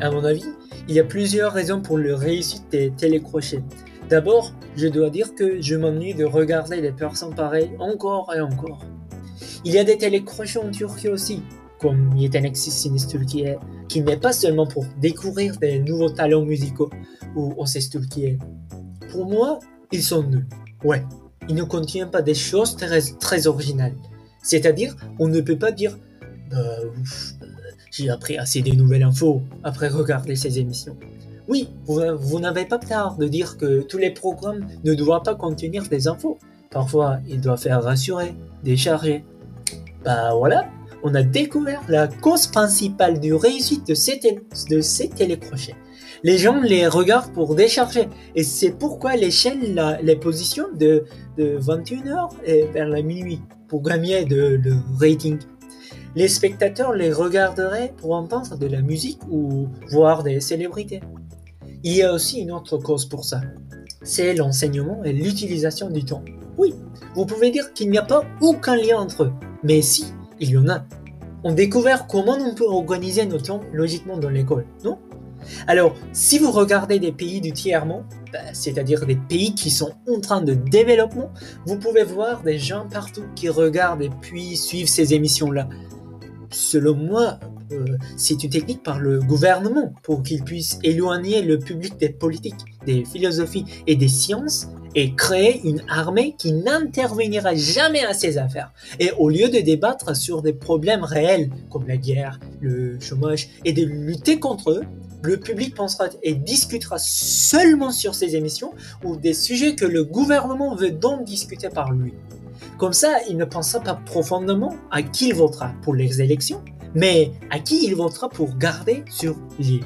À mon avis, il y a plusieurs raisons pour le réussite des télécrochets. D'abord, je dois dire que je m'ennuie de regarder des personnes pareilles encore et encore. Il y a des télécrochets en Turquie aussi, comme Sinis Turquie, qui n'est pas seulement pour découvrir des nouveaux talents musicaux ou Oses Turquie. Pour moi, ils sont nuls. Ouais, ils ne contiennent pas des choses très, très originales. C'est-à-dire, on ne peut pas dire bah, j'ai appris assez des nouvelles infos après regarder ces émissions. Oui, vous, n'avez pas tard de dire que tous les programmes ne doivent pas contenir des infos. Parfois, ils doivent faire rassurer, décharger. Bah voilà, on a découvert la cause principale du réussite de ces, de ces. Les gens les regardent pour décharger. Et c'est pourquoi les chaînes les positionnent de, de 21h vers la minuit pour gagner de, de rating. Les spectateurs les regarderaient pour entendre de la musique ou voir des célébrités. Il y a aussi une autre cause pour ça. C'est l'enseignement et l'utilisation du temps. Oui, vous pouvez dire qu'il n'y a pas aucun lien entre eux. Mais si, il y en a. On découvre comment on peut organiser nos temps logiquement dans l'école, non? Alors, si vous regardez des pays du tiers-monde, c'est-à-dire des pays qui sont en train de développement, vous pouvez voir des gens partout qui regardent et puis suivent ces émissions-là. Selon moi, euh, c'est une technique par le gouvernement pour qu'il puisse éloigner le public des politiques, des philosophies et des sciences et créer une armée qui n'intervenira jamais à ces affaires. Et au lieu de débattre sur des problèmes réels comme la guerre, le chômage et de lutter contre eux, le public pensera et discutera seulement sur ces émissions ou des sujets que le gouvernement veut donc discuter par lui. Comme ça, il ne pensera pas profondément à qui il votera pour les élections, mais à qui il votera pour garder sur l'île.